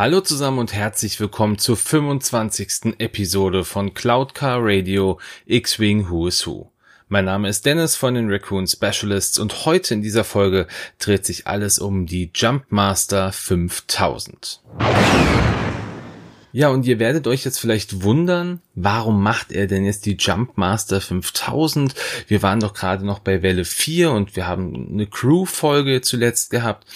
Hallo zusammen und herzlich willkommen zur 25. Episode von Cloud Car Radio X-Wing Who is Who. Mein Name ist Dennis von den Raccoon Specialists und heute in dieser Folge dreht sich alles um die Jumpmaster 5000. Ja, und ihr werdet euch jetzt vielleicht wundern, warum macht er denn jetzt die Jumpmaster 5000? Wir waren doch gerade noch bei Welle 4 und wir haben eine Crew-Folge zuletzt gehabt.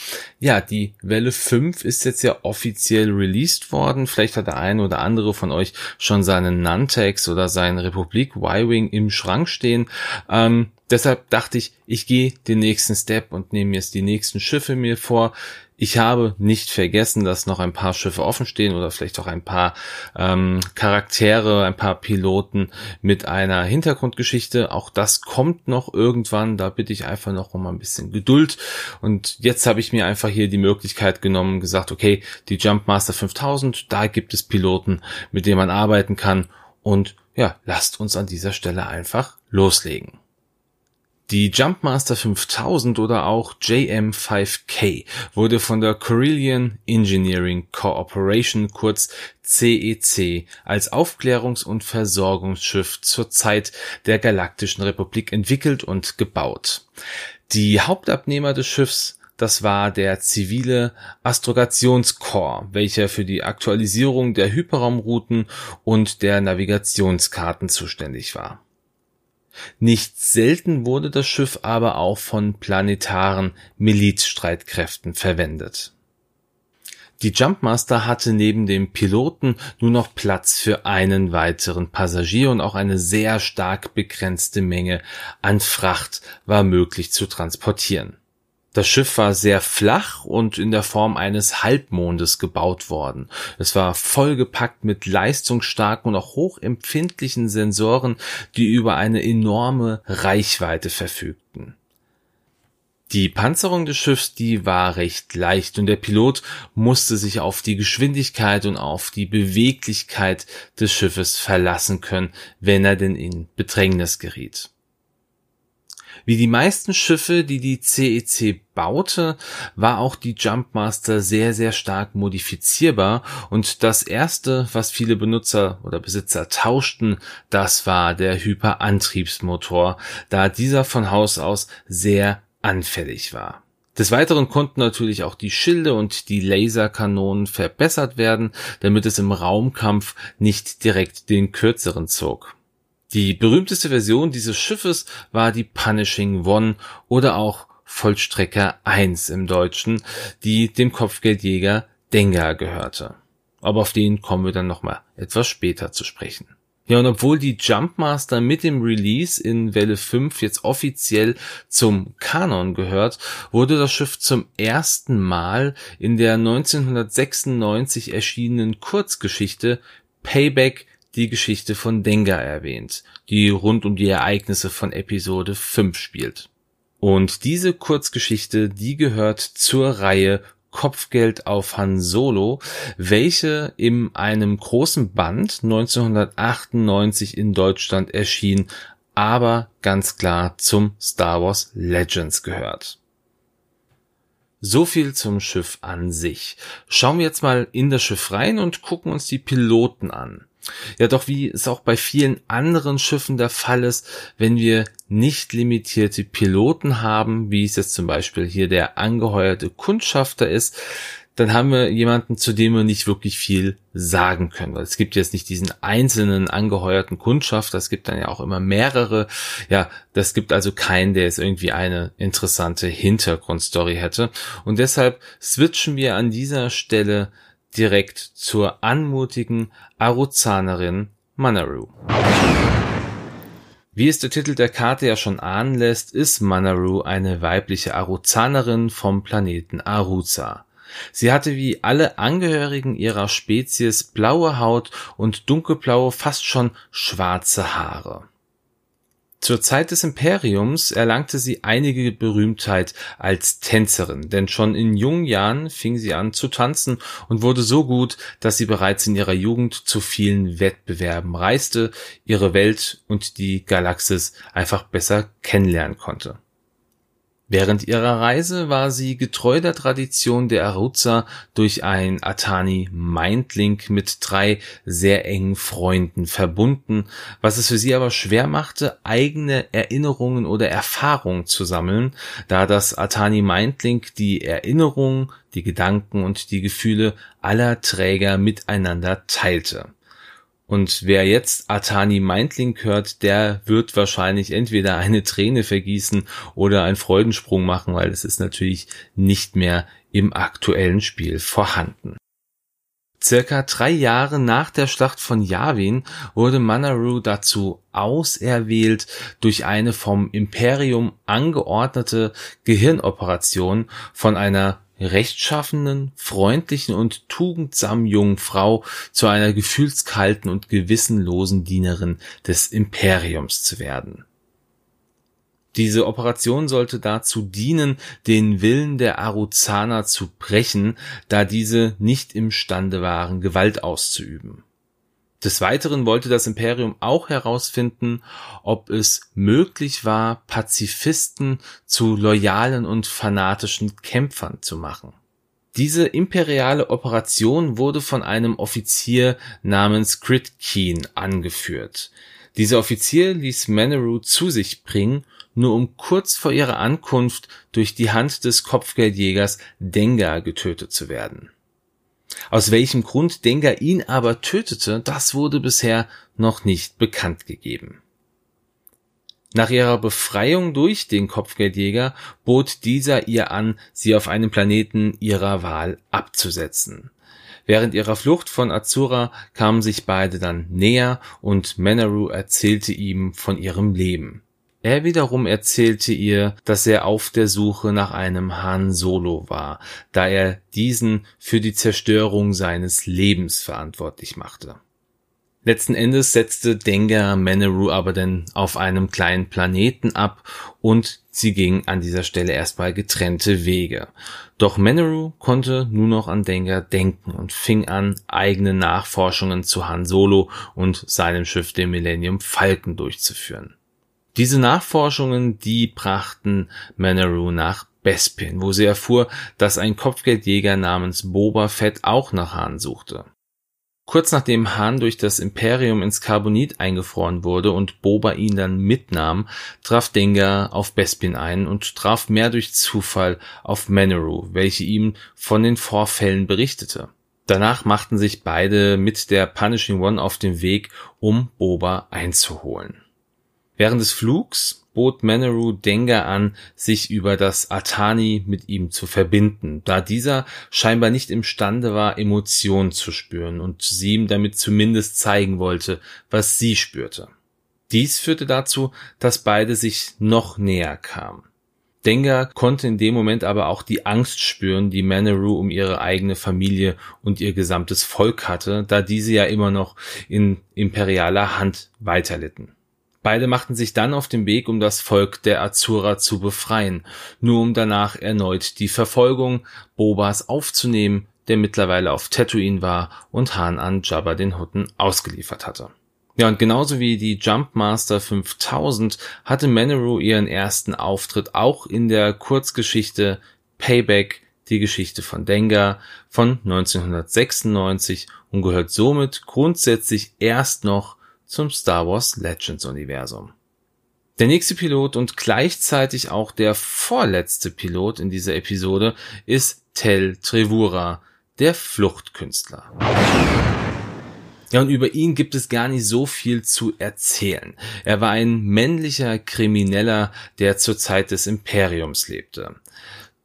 Ja, die Welle 5 ist jetzt ja offiziell released worden. Vielleicht hat der eine oder andere von euch schon seinen Nantex oder seinen Republik Y-Wing im Schrank stehen. Ähm, deshalb dachte ich, ich gehe den nächsten Step und nehme jetzt die nächsten Schiffe mir vor. Ich habe nicht vergessen, dass noch ein paar Schiffe offen stehen oder vielleicht auch ein paar ähm, Charaktere, ein paar Piloten mit einer Hintergrundgeschichte. Auch das kommt noch irgendwann. Da bitte ich einfach noch um ein bisschen Geduld. Und jetzt habe ich mir einfach hier die Möglichkeit genommen, gesagt, okay, die Jumpmaster 5000, da gibt es Piloten, mit denen man arbeiten kann. Und ja, lasst uns an dieser Stelle einfach loslegen. Die Jumpmaster 5000 oder auch JM5K wurde von der Carillion Engineering Corporation kurz CEC e als Aufklärungs- und Versorgungsschiff zur Zeit der Galaktischen Republik entwickelt und gebaut. Die Hauptabnehmer des Schiffs das war der zivile Astrogationskorps, welcher für die Aktualisierung der Hyperraumrouten und der Navigationskarten zuständig war. Nicht selten wurde das Schiff aber auch von planetaren Milizstreitkräften verwendet. Die Jumpmaster hatte neben dem Piloten nur noch Platz für einen weiteren Passagier und auch eine sehr stark begrenzte Menge an Fracht war möglich zu transportieren. Das Schiff war sehr flach und in der Form eines Halbmondes gebaut worden. Es war vollgepackt mit leistungsstarken und auch hochempfindlichen Sensoren, die über eine enorme Reichweite verfügten. Die Panzerung des Schiffs, die war recht leicht und der Pilot musste sich auf die Geschwindigkeit und auf die Beweglichkeit des Schiffes verlassen können, wenn er denn in Bedrängnis geriet. Wie die meisten Schiffe, die die CEC e baute, war auch die Jumpmaster sehr, sehr stark modifizierbar und das erste, was viele Benutzer oder Besitzer tauschten, das war der Hyperantriebsmotor, da dieser von Haus aus sehr anfällig war. Des Weiteren konnten natürlich auch die Schilde und die Laserkanonen verbessert werden, damit es im Raumkampf nicht direkt den kürzeren zog. Die berühmteste Version dieses Schiffes war die Punishing One oder auch Vollstrecker 1 im Deutschen, die dem Kopfgeldjäger Dengar gehörte. Aber auf den kommen wir dann nochmal etwas später zu sprechen. Ja, und obwohl die Jumpmaster mit dem Release in Welle 5 jetzt offiziell zum Kanon gehört, wurde das Schiff zum ersten Mal in der 1996 erschienenen Kurzgeschichte Payback die Geschichte von Dengar erwähnt, die rund um die Ereignisse von Episode 5 spielt. Und diese Kurzgeschichte, die gehört zur Reihe Kopfgeld auf Han Solo, welche in einem großen Band 1998 in Deutschland erschien, aber ganz klar zum Star Wars Legends gehört. So viel zum Schiff an sich. Schauen wir jetzt mal in das Schiff rein und gucken uns die Piloten an. Ja, doch wie es auch bei vielen anderen Schiffen der Fall ist, wenn wir nicht limitierte Piloten haben, wie es jetzt zum Beispiel hier der angeheuerte Kundschafter ist, dann haben wir jemanden, zu dem wir nicht wirklich viel sagen können. Es gibt jetzt nicht diesen einzelnen angeheuerten Kundschafter, es gibt dann ja auch immer mehrere. Ja, das gibt also keinen, der jetzt irgendwie eine interessante Hintergrundstory hätte. Und deshalb switchen wir an dieser Stelle direkt zur anmutigen Aruzanerin Manaru. Wie es der Titel der Karte ja schon ahnen lässt, ist Manaru eine weibliche Aruzanerin vom Planeten Aruza. Sie hatte wie alle Angehörigen ihrer Spezies blaue Haut und dunkelblaue, fast schon schwarze Haare. Zur Zeit des Imperiums erlangte sie einige Berühmtheit als Tänzerin, denn schon in jungen Jahren fing sie an zu tanzen und wurde so gut, dass sie bereits in ihrer Jugend zu vielen Wettbewerben reiste, ihre Welt und die Galaxis einfach besser kennenlernen konnte. Während ihrer Reise war sie getreu der Tradition der Aruza durch ein Atani Mindlink mit drei sehr engen Freunden verbunden, was es für sie aber schwer machte, eigene Erinnerungen oder Erfahrungen zu sammeln, da das Atani Mindlink die Erinnerungen, die Gedanken und die Gefühle aller Träger miteinander teilte. Und wer jetzt Atani Mindlink hört, der wird wahrscheinlich entweder eine Träne vergießen oder einen Freudensprung machen, weil es ist natürlich nicht mehr im aktuellen Spiel vorhanden. Circa drei Jahre nach der Schlacht von Yavin wurde Manaru dazu auserwählt, durch eine vom Imperium angeordnete Gehirnoperation von einer rechtschaffenen, freundlichen und tugendsamen jungen Frau zu einer gefühlskalten und gewissenlosen Dienerin des Imperiums zu werden. Diese Operation sollte dazu dienen, den Willen der Aruzaner zu brechen, da diese nicht imstande waren, Gewalt auszuüben. Des Weiteren wollte das Imperium auch herausfinden, ob es möglich war, Pazifisten zu loyalen und fanatischen Kämpfern zu machen. Diese imperiale Operation wurde von einem Offizier namens Gridkeen angeführt. Dieser Offizier ließ Maneru zu sich bringen, nur um kurz vor ihrer Ankunft durch die Hand des Kopfgeldjägers Dengar getötet zu werden. Aus welchem Grund Dengar ihn aber tötete, das wurde bisher noch nicht bekannt gegeben. Nach ihrer Befreiung durch den Kopfgeldjäger bot dieser ihr an, sie auf einem Planeten ihrer Wahl abzusetzen. Während ihrer Flucht von Azura kamen sich beide dann näher und Menaru erzählte ihm von ihrem Leben. Er wiederum erzählte ihr, dass er auf der Suche nach einem Han Solo war, da er diesen für die Zerstörung seines Lebens verantwortlich machte. Letzten Endes setzte Dengar Maneru aber denn auf einem kleinen Planeten ab und sie gingen an dieser Stelle erstmal getrennte Wege. Doch Maneru konnte nur noch an Dengar denken und fing an, eigene Nachforschungen zu Han Solo und seinem Schiff dem Millennium Falcon durchzuführen. Diese Nachforschungen, die brachten Manaru nach Bespin, wo sie erfuhr, dass ein Kopfgeldjäger namens Boba Fett auch nach Hahn suchte. Kurz nachdem Hahn durch das Imperium ins Carbonit eingefroren wurde und Boba ihn dann mitnahm, traf Dengar auf Bespin ein und traf mehr durch Zufall auf Manaru, welche ihm von den Vorfällen berichtete. Danach machten sich beide mit der Punishing One auf den Weg, um Boba einzuholen. Während des Flugs bot Manaru Dengar an, sich über das Atani mit ihm zu verbinden, da dieser scheinbar nicht imstande war, Emotionen zu spüren und sie ihm damit zumindest zeigen wollte, was sie spürte. Dies führte dazu, dass beide sich noch näher kamen. Dengar konnte in dem Moment aber auch die Angst spüren, die Manaru um ihre eigene Familie und ihr gesamtes Volk hatte, da diese ja immer noch in imperialer Hand weiterlitten. Beide machten sich dann auf den Weg, um das Volk der Azura zu befreien, nur um danach erneut die Verfolgung Bobas aufzunehmen, der mittlerweile auf Tatooine war und Han an Jabba den Hutten ausgeliefert hatte. Ja, und genauso wie die Jumpmaster 5000 hatte Manaru ihren ersten Auftritt auch in der Kurzgeschichte Payback, die Geschichte von Dengar von 1996 und gehört somit grundsätzlich erst noch zum Star Wars Legends Universum. Der nächste Pilot und gleichzeitig auch der vorletzte Pilot in dieser Episode ist Tel Trevura, der Fluchtkünstler. Ja, und über ihn gibt es gar nicht so viel zu erzählen. Er war ein männlicher Krimineller, der zur Zeit des Imperiums lebte.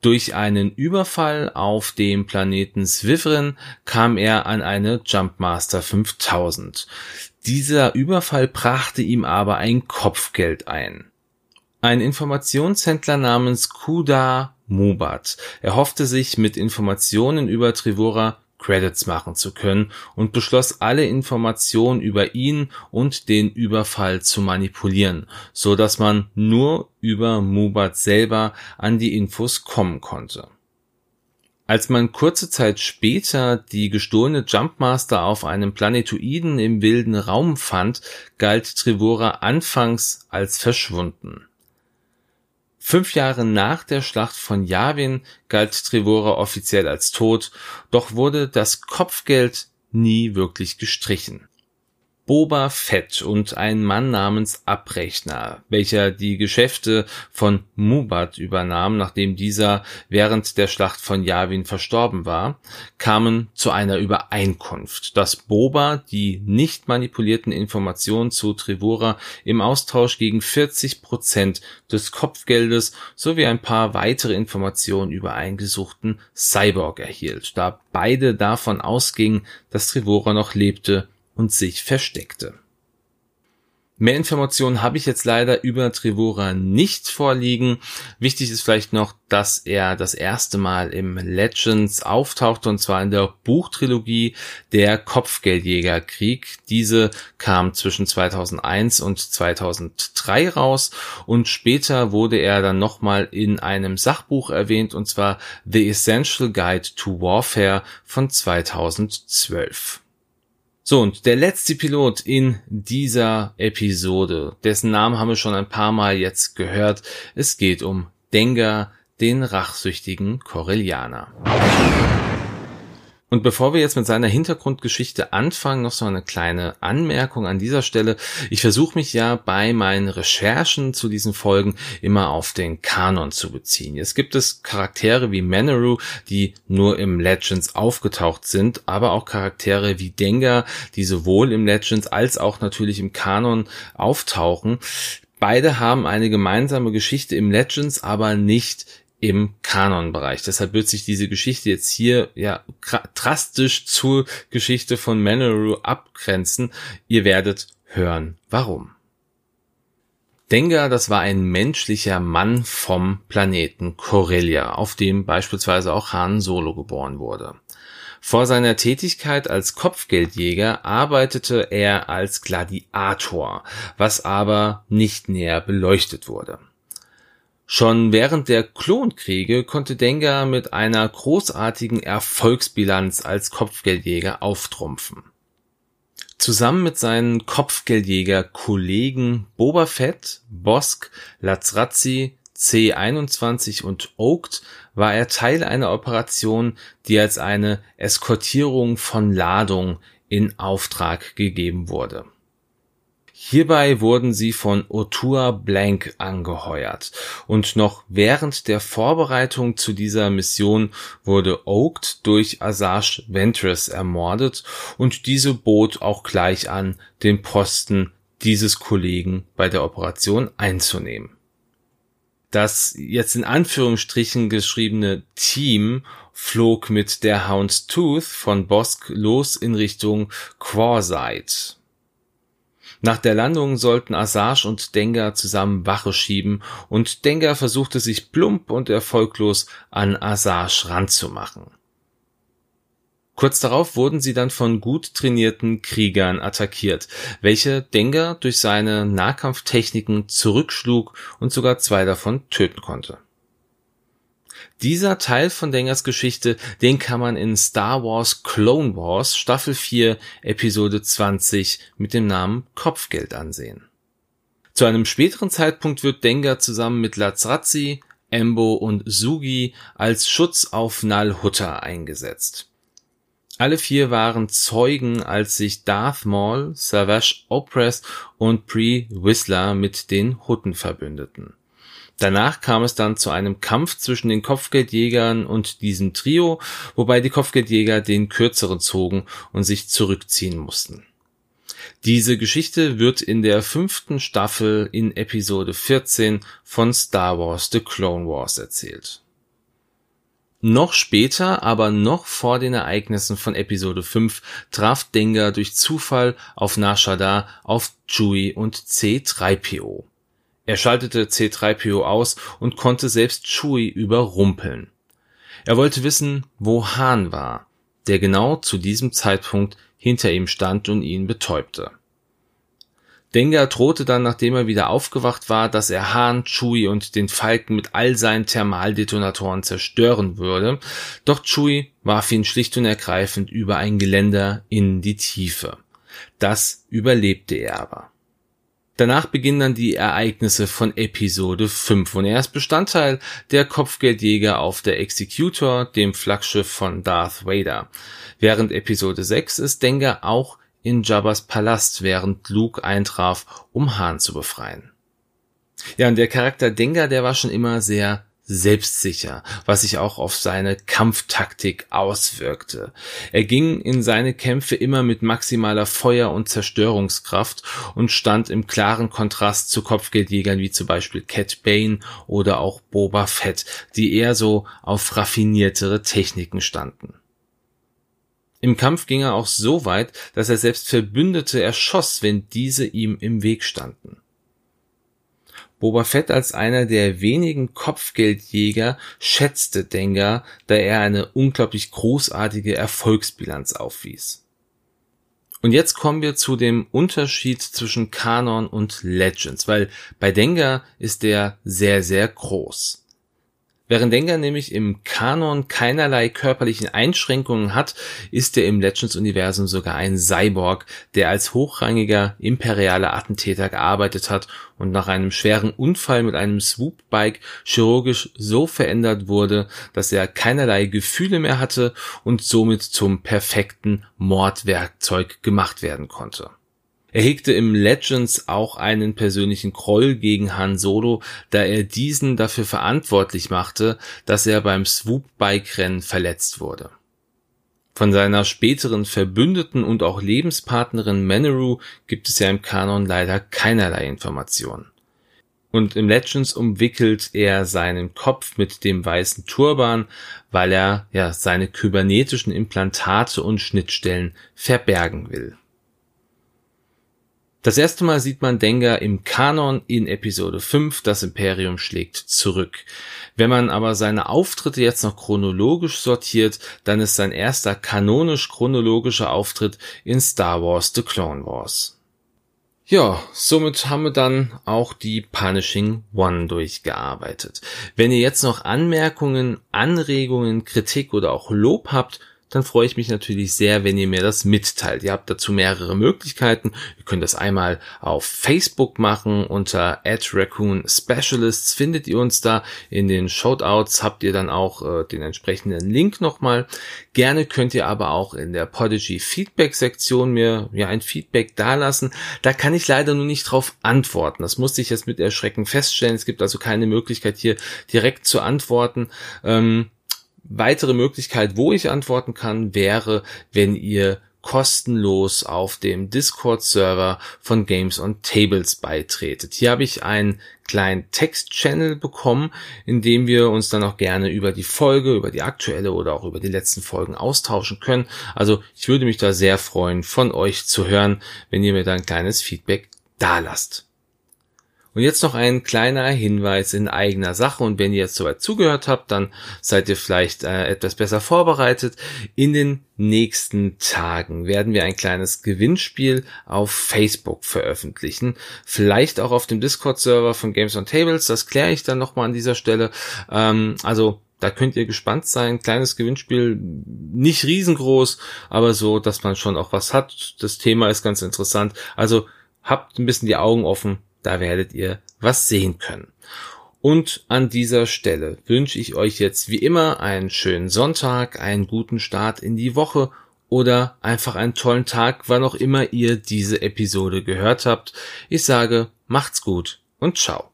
Durch einen Überfall auf dem Planeten Swivren kam er an eine Jumpmaster 5000. Dieser Überfall brachte ihm aber ein Kopfgeld ein. Ein Informationshändler namens Kuda Mubat erhoffte sich mit Informationen über Trivora Credits machen zu können und beschloss alle Informationen über ihn und den Überfall zu manipulieren, so dass man nur über Mubat selber an die Infos kommen konnte. Als man kurze Zeit später die gestohlene Jumpmaster auf einem Planetoiden im wilden Raum fand, galt Trevora anfangs als verschwunden. Fünf Jahre nach der Schlacht von Yavin galt Trevora offiziell als tot, doch wurde das Kopfgeld nie wirklich gestrichen. Boba Fett und ein Mann namens Abrechner, welcher die Geschäfte von Mubat übernahm, nachdem dieser während der Schlacht von Yavin verstorben war, kamen zu einer Übereinkunft, dass Boba die nicht manipulierten Informationen zu Trevora im Austausch gegen 40 Prozent des Kopfgeldes sowie ein paar weitere Informationen über einen gesuchten Cyborg erhielt, da beide davon ausgingen, dass Trevora noch lebte und sich versteckte. Mehr Informationen habe ich jetzt leider über Trevora nicht vorliegen. Wichtig ist vielleicht noch, dass er das erste Mal im Legends auftauchte und zwar in der Buchtrilogie Der Kopfgeldjägerkrieg. Diese kam zwischen 2001 und 2003 raus und später wurde er dann nochmal in einem Sachbuch erwähnt und zwar The Essential Guide to Warfare von 2012. So, und der letzte Pilot in dieser Episode, dessen Namen haben wir schon ein paar Mal jetzt gehört. Es geht um Dengar, den rachsüchtigen Corellianer. Und bevor wir jetzt mit seiner Hintergrundgeschichte anfangen, noch so eine kleine Anmerkung an dieser Stelle. Ich versuche mich ja bei meinen Recherchen zu diesen Folgen immer auf den Kanon zu beziehen. Jetzt gibt es Charaktere wie Manaru, die nur im Legends aufgetaucht sind, aber auch Charaktere wie Dengar, die sowohl im Legends als auch natürlich im Kanon auftauchen. Beide haben eine gemeinsame Geschichte im Legends, aber nicht im Kanonbereich. Deshalb wird sich diese Geschichte jetzt hier ja drastisch zur Geschichte von Manoru abgrenzen. Ihr werdet hören, warum. Dengar, das war ein menschlicher Mann vom Planeten Corellia, auf dem beispielsweise auch Han Solo geboren wurde. Vor seiner Tätigkeit als Kopfgeldjäger arbeitete er als Gladiator, was aber nicht näher beleuchtet wurde. Schon während der Klonkriege konnte Dengar mit einer großartigen Erfolgsbilanz als Kopfgeldjäger auftrumpfen. Zusammen mit seinen Kopfgeldjäger-Kollegen Boba Fett, Bosk, Lazrazi, C-21 und Oaked war er Teil einer Operation, die als eine Eskortierung von Ladung in Auftrag gegeben wurde Hierbei wurden sie von Otua Blank angeheuert und noch während der Vorbereitung zu dieser Mission wurde Oaked durch Asajj Ventress ermordet und diese bot auch gleich an, den Posten dieses Kollegen bei der Operation einzunehmen. Das jetzt in Anführungsstrichen geschriebene Team flog mit der Houndstooth von Bosk los in Richtung Quarside nach der Landung sollten Assange und Dengar zusammen Wache schieben und Dengar versuchte sich plump und erfolglos an Assange ranzumachen. Kurz darauf wurden sie dann von gut trainierten Kriegern attackiert, welche Dengar durch seine Nahkampftechniken zurückschlug und sogar zwei davon töten konnte. Dieser Teil von Dengers Geschichte, den kann man in Star Wars Clone Wars Staffel 4 Episode 20 mit dem Namen Kopfgeld ansehen. Zu einem späteren Zeitpunkt wird Dengar zusammen mit Lazrazi, Embo und Sugi als Schutz auf Nal Hutta eingesetzt. Alle vier waren Zeugen, als sich Darth Maul, Savage Opress und Pre Whistler mit den Hutten verbündeten. Danach kam es dann zu einem Kampf zwischen den Kopfgeldjägern und diesem Trio, wobei die Kopfgeldjäger den kürzeren zogen und sich zurückziehen mussten. Diese Geschichte wird in der fünften Staffel in Episode 14 von Star Wars The Clone Wars erzählt. Noch später, aber noch vor den Ereignissen von Episode 5, traf Dengar durch Zufall auf Nashada auf Chewie und C3PO. Er schaltete C3PO aus und konnte selbst Chewie überrumpeln. Er wollte wissen, wo Han war, der genau zu diesem Zeitpunkt hinter ihm stand und ihn betäubte. Dengar drohte dann, nachdem er wieder aufgewacht war, dass er Han, Chewie und den Falken mit all seinen Thermaldetonatoren zerstören würde, doch Chewie warf ihn schlicht und ergreifend über ein Geländer in die Tiefe. Das überlebte er aber. Danach beginnen dann die Ereignisse von Episode 5 und er ist Bestandteil der Kopfgeldjäger auf der Executor, dem Flaggschiff von Darth Vader. Während Episode 6 ist Dengar auch in Jabba's Palast, während Luke eintraf, um Han zu befreien. Ja, und der Charakter Dengar, der war schon immer sehr selbstsicher, was sich auch auf seine Kampftaktik auswirkte. Er ging in seine Kämpfe immer mit maximaler Feuer- und Zerstörungskraft und stand im klaren Kontrast zu Kopfgeldjägern wie zum Beispiel Cat Bane oder auch Boba Fett, die eher so auf raffiniertere Techniken standen. Im Kampf ging er auch so weit, dass er selbst Verbündete erschoss, wenn diese ihm im Weg standen. Boba Fett als einer der wenigen Kopfgeldjäger schätzte Dengar, da er eine unglaublich großartige Erfolgsbilanz aufwies. Und jetzt kommen wir zu dem Unterschied zwischen Kanon und Legends, weil bei Dengar ist der sehr, sehr groß. Während Dengar nämlich im Kanon keinerlei körperlichen Einschränkungen hat, ist er im Legends-Universum sogar ein Cyborg, der als hochrangiger imperialer Attentäter gearbeitet hat und nach einem schweren Unfall mit einem Swoop-Bike chirurgisch so verändert wurde, dass er keinerlei Gefühle mehr hatte und somit zum perfekten Mordwerkzeug gemacht werden konnte. Er hegte im Legends auch einen persönlichen Groll gegen Han Solo, da er diesen dafür verantwortlich machte, dass er beim Swoop-Bike-Rennen verletzt wurde. Von seiner späteren Verbündeten und auch Lebenspartnerin Maneru gibt es ja im Kanon leider keinerlei Informationen. Und im Legends umwickelt er seinen Kopf mit dem weißen Turban, weil er ja seine kybernetischen Implantate und Schnittstellen verbergen will. Das erste Mal sieht man Dengar im Kanon in Episode 5, das Imperium schlägt zurück. Wenn man aber seine Auftritte jetzt noch chronologisch sortiert, dann ist sein erster kanonisch chronologischer Auftritt in Star Wars The Clone Wars. Ja, somit haben wir dann auch die Punishing One durchgearbeitet. Wenn ihr jetzt noch Anmerkungen, Anregungen, Kritik oder auch Lob habt, dann freue ich mich natürlich sehr, wenn ihr mir das mitteilt. Ihr habt dazu mehrere Möglichkeiten. Ihr könnt das einmal auf Facebook machen. Unter Raccoon Specialists findet ihr uns da. In den Shoutouts habt ihr dann auch äh, den entsprechenden Link nochmal. Gerne könnt ihr aber auch in der Podigy Feedback Sektion mir ja ein Feedback dalassen. Da kann ich leider nur nicht drauf antworten. Das musste ich jetzt mit Erschrecken feststellen. Es gibt also keine Möglichkeit hier direkt zu antworten. Ähm, weitere Möglichkeit, wo ich antworten kann, wäre, wenn ihr kostenlos auf dem Discord-Server von Games on Tables beitretet. Hier habe ich einen kleinen Text-Channel bekommen, in dem wir uns dann auch gerne über die Folge, über die aktuelle oder auch über die letzten Folgen austauschen können. Also ich würde mich da sehr freuen, von euch zu hören, wenn ihr mir da ein kleines Feedback dalasst. Und jetzt noch ein kleiner Hinweis in eigener Sache. Und wenn ihr jetzt soweit zugehört habt, dann seid ihr vielleicht äh, etwas besser vorbereitet. In den nächsten Tagen werden wir ein kleines Gewinnspiel auf Facebook veröffentlichen. Vielleicht auch auf dem Discord-Server von Games on Tables. Das kläre ich dann nochmal an dieser Stelle. Ähm, also da könnt ihr gespannt sein. Kleines Gewinnspiel, nicht riesengroß, aber so, dass man schon auch was hat. Das Thema ist ganz interessant. Also habt ein bisschen die Augen offen da werdet ihr was sehen können. Und an dieser Stelle wünsche ich euch jetzt wie immer einen schönen Sonntag, einen guten Start in die Woche oder einfach einen tollen Tag, wann auch immer ihr diese Episode gehört habt. Ich sage, macht's gut und ciao.